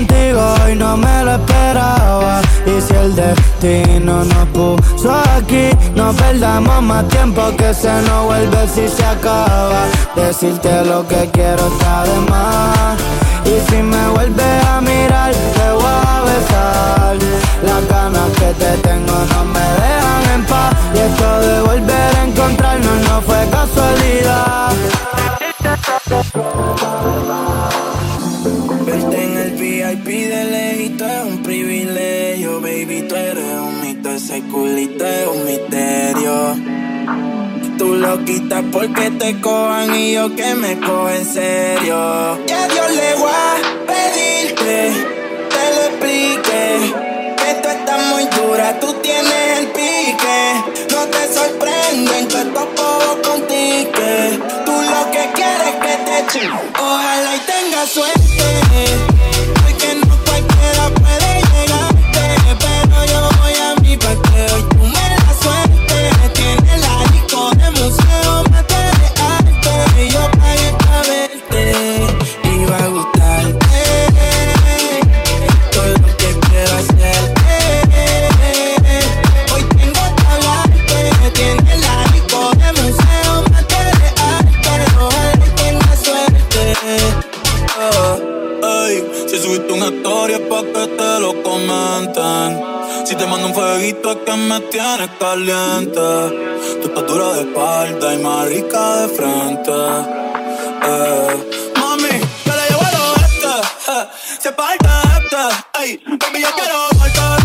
contigo y no me lo esperaba. Y si el destino nos puso aquí, no perdamos más tiempo que se nos vuelve si se acaba. Decirte lo que quiero está de más. Y si me vuelves a mirar, te voy a besar. Las ganas que te tengo no me dejan en paz. Y esto de volver a encontrarnos no fue casualidad. VIP de lejito es un privilegio, baby, tú eres un mito, ese culito es un misterio. Tú lo quitas porque te cojan y yo que me cojo en serio. Y a Dios le voy a pedir que te lo explique. Que tú estás muy dura, tú tienes el pique. No te sorprenden que esto puedo contigo. Tú lo que quieres que te eche. Ojalá y tengas suerte. Que me tienes caliente. Tú estás dura de espalda y más rica de frente. Eh. Mami, te la llevo a los este. Eh. Se parte este. Ey, baby, yo quiero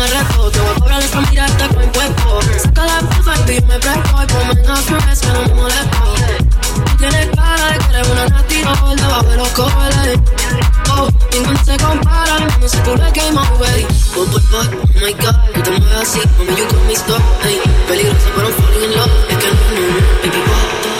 me. Te voy a cobrar esta mirada con cuerpo. Saca la puta y me presto. Y ponme en otra que no me molesto. Tú tienes cara de que eres una nati roll debajo de los cojones. Oh, ningún se compara, no se cura que me ready. Oh, boy, boy, oh my god, tú te mueves así, mami, you got me stuck. Hey, peligroso, pero I'm falling in love. Es que no, no, baby, what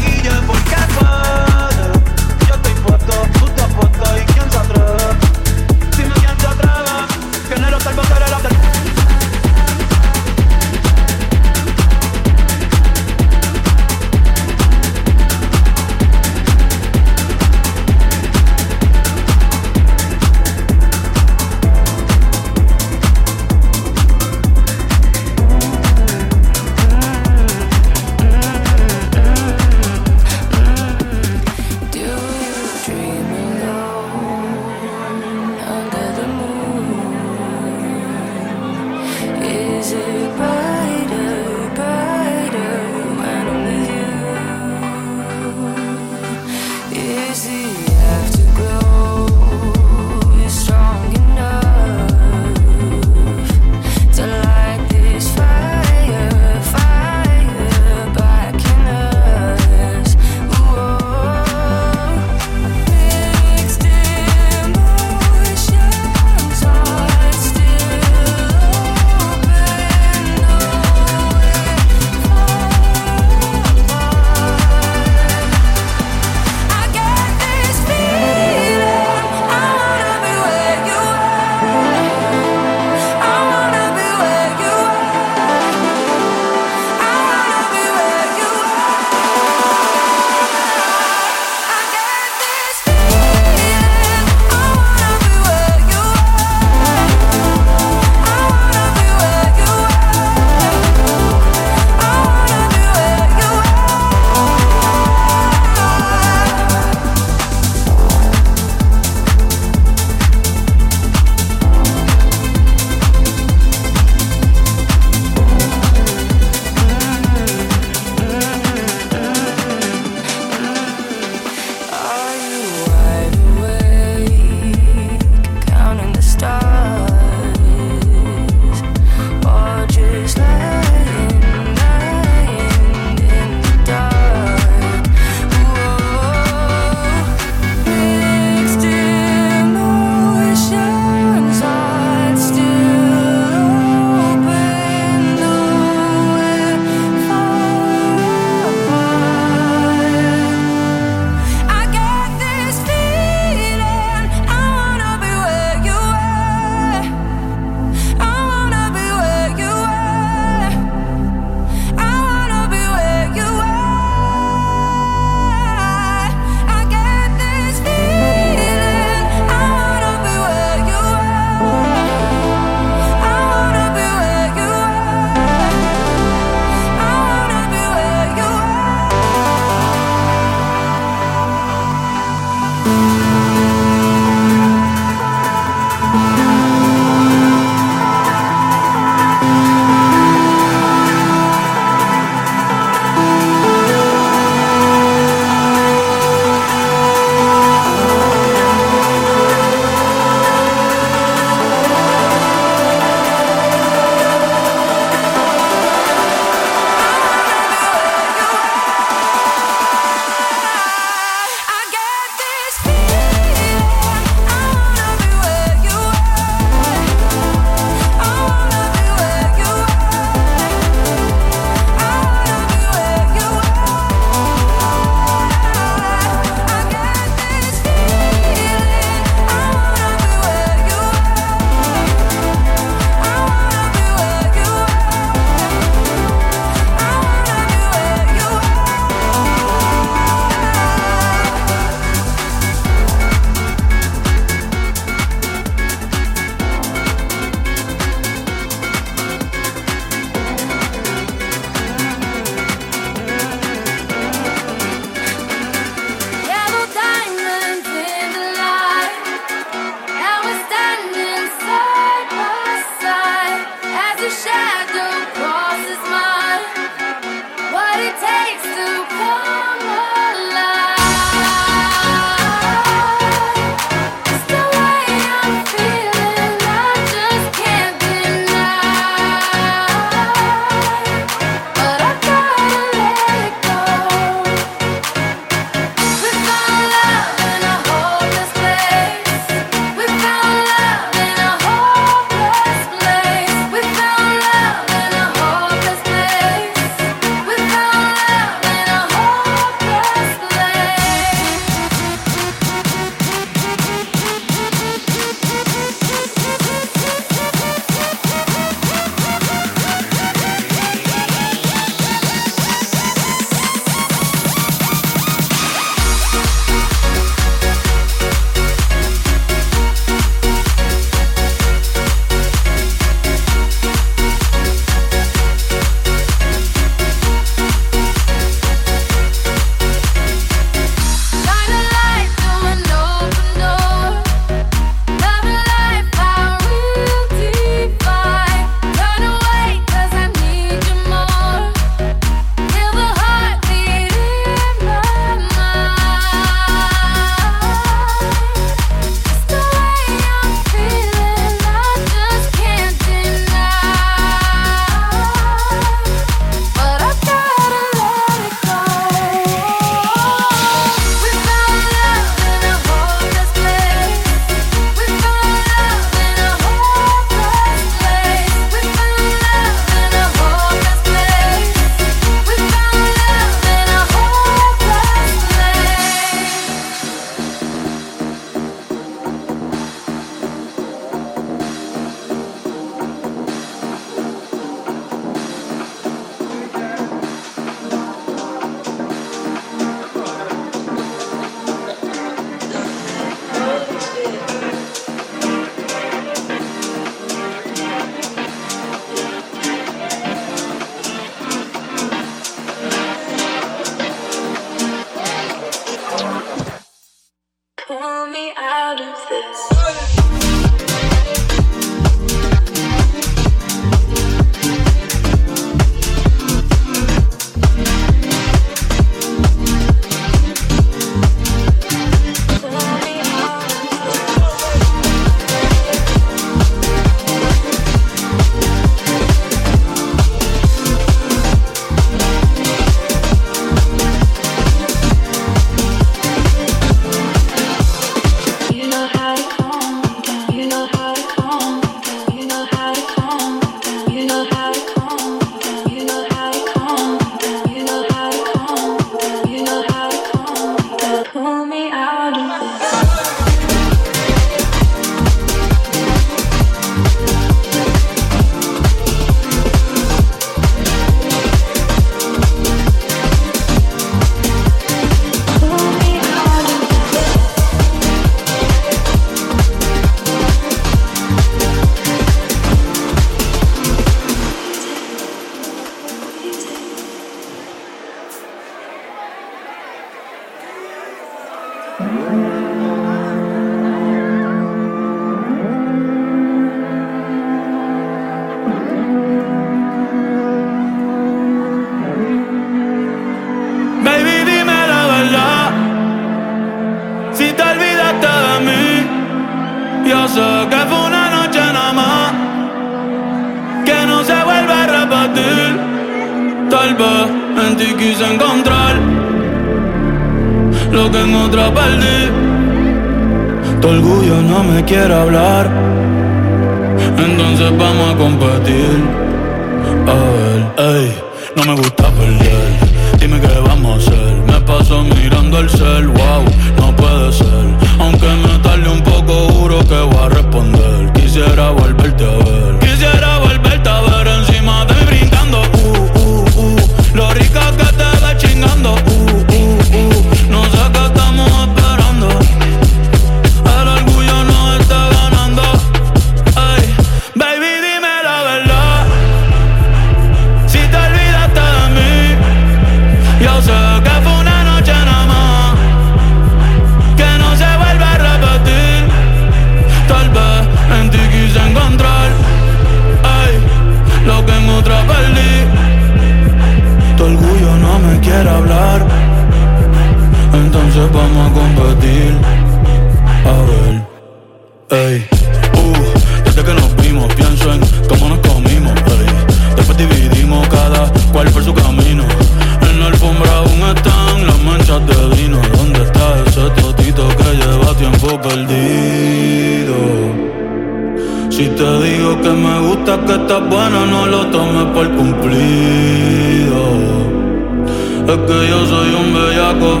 Es que yo soy un bellaco,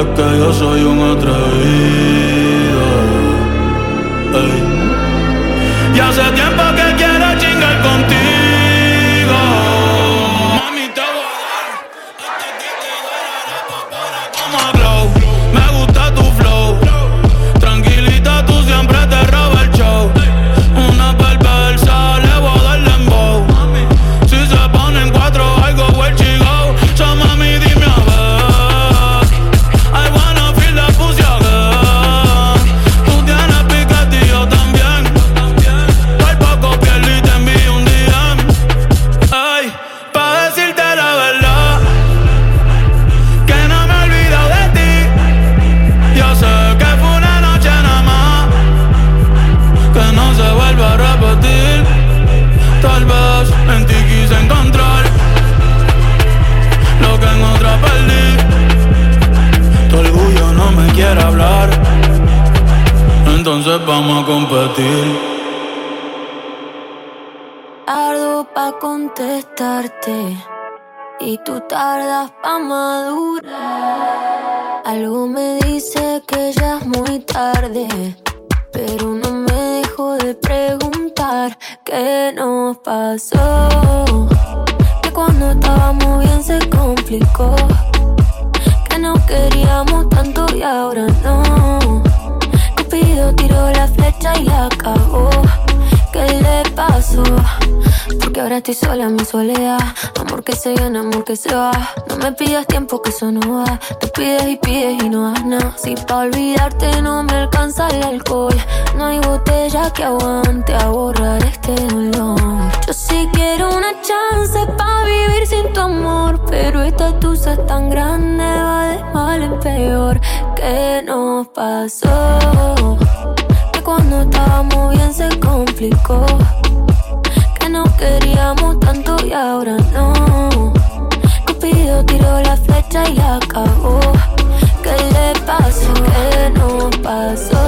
es que yo soy un atrevido. Ey. Y hace tiempo que Pa' olvidarte no me alcanza el alcohol. No hay botella que aguante a borrar este dolor. Yo sí quiero una chance pa' vivir sin tu amor. Pero esta tusa es tan grande, va de mal en peor. ¿Qué nos pasó? Que cuando estábamos bien se complicó. Que no queríamos tanto y ahora no. Cupido tiró la flecha y acabó. So.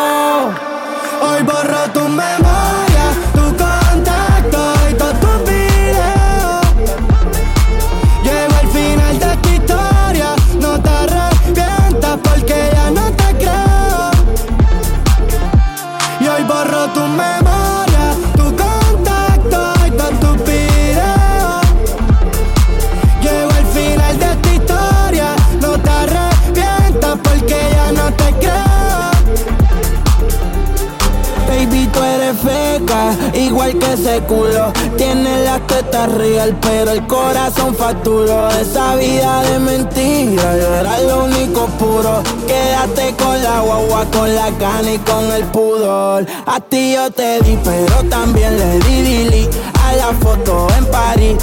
Ese culo tiene las tetas real, pero el corazón facturó esa vida de mentira. Yo era lo único puro. Quédate con la guagua, con la cana y con el pudor. A ti yo te di, pero también le di dili a la foto en París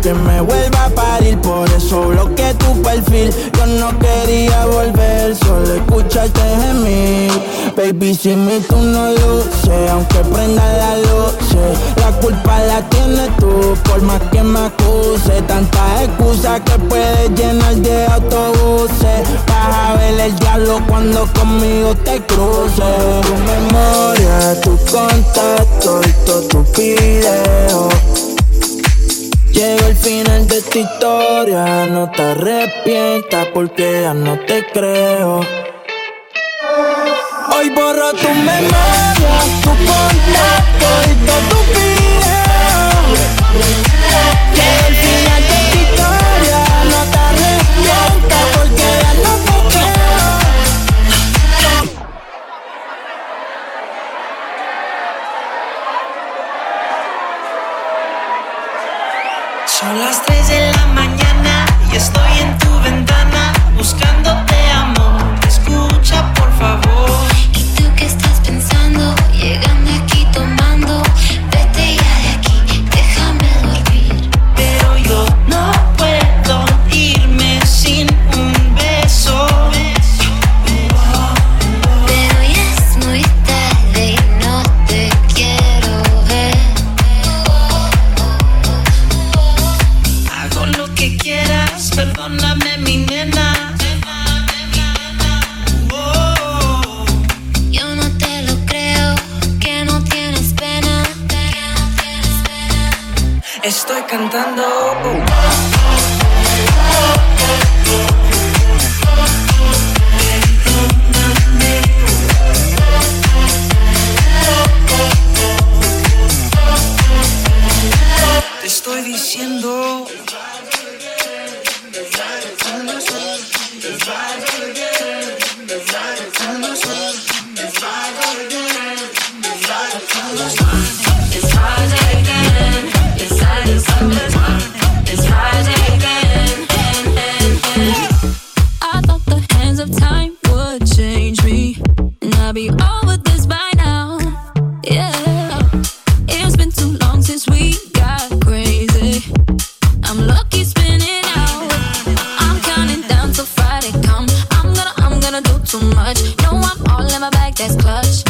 que me vuelva a parir. Por eso bloqueé tu perfil. Yo no quería volver, solo escucharte gemir. Baby, si mi tú no luces, aunque prenda la luz, la culpa la tienes tú. Por más que me acuse, tantas excusas que puedes llenar de autobuses. Vas a ver el diablo cuando conmigo te cruces. Tu memoria, tu contacto y todo tu video Llega el final de esta historia, no te arrepientas porque ya no te creo. Hoy borro tu memoria, tu contacto y todo tu video. that's clutch.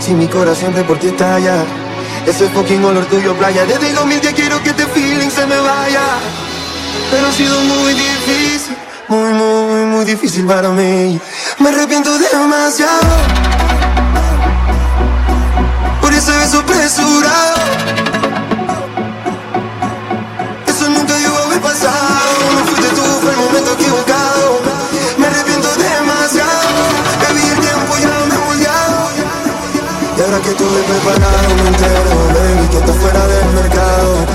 Si mi corazón siempre por ti está allá. Ese fucking olor tuyo, playa. Desde el 2010 quiero que este feeling se me vaya. Pero ha sido muy difícil, muy, muy, muy difícil para mí. Me arrepiento demasiado por ese beso apresurado. Y que estoy preparado, me entero, baby, que está fuera del mercado.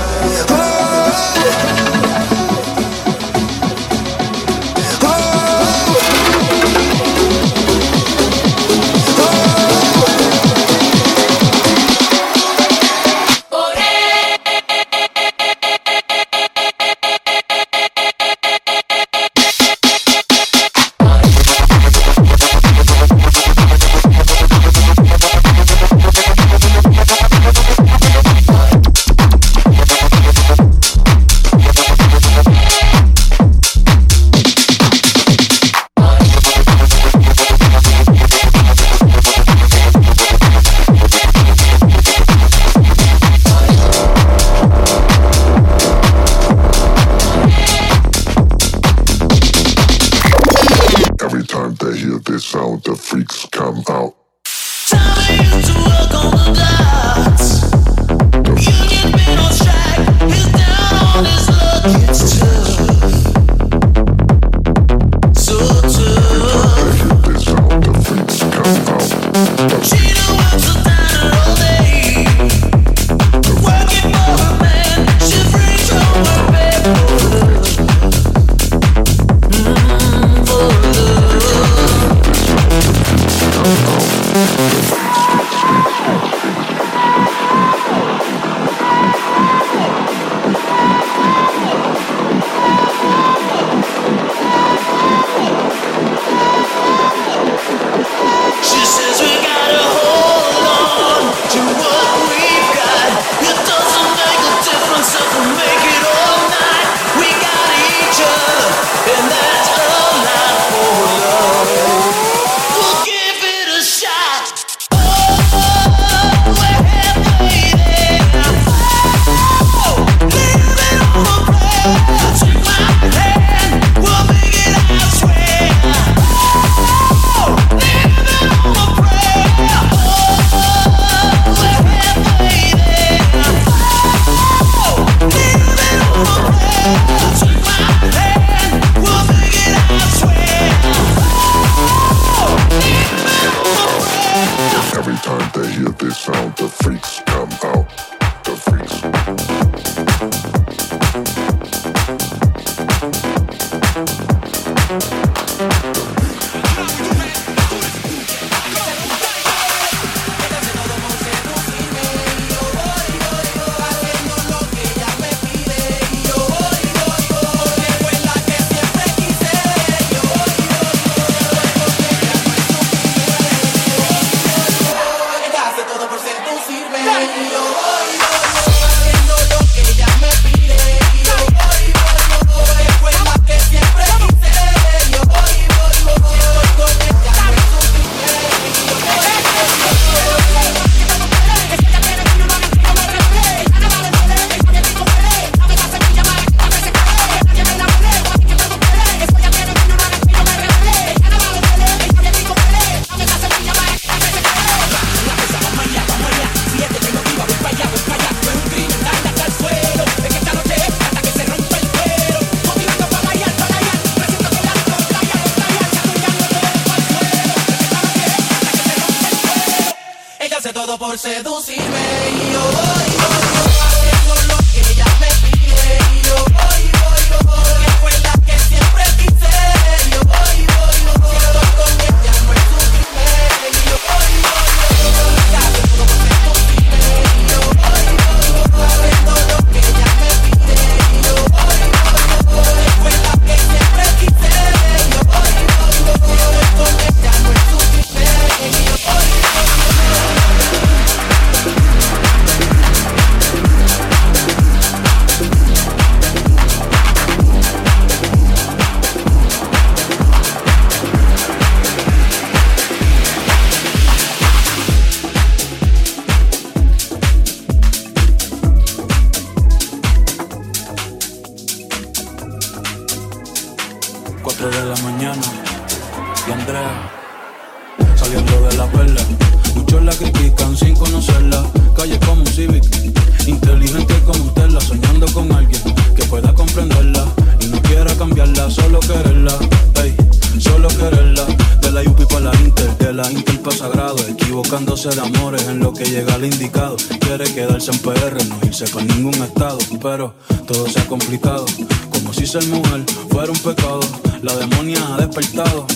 De amores en lo que llega al indicado. Quiere quedarse en PR, no irse con ningún estado, pero todo se ha complicado. Como si ser mujer fuera un pecado, la demonia ha despertado.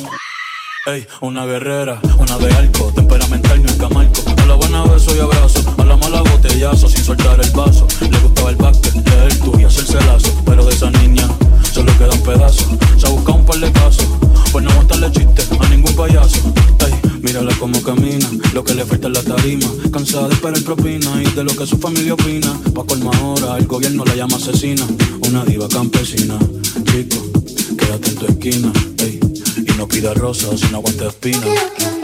Ey, una guerrera, una de arco, temperamental y nunca marco. A la buena beso y abrazo, a la mala botellazo, sin soltar el vaso. Le gustaba el básquet, leer tú y hacerse lazo. Pero de esa niña solo queda un pedazo. Se ha buscado un par de casos, pues no montarle chiste a ningún payaso. Ey, mírala como camina, lo que le falta es la tarima. Cansada de esperar propina y de lo que su familia opina. Pa' colma ahora, el gobierno la llama asesina. Una diva campesina, chico, quédate en tu esquina. Ey no pida rosas si no aguanta espinas.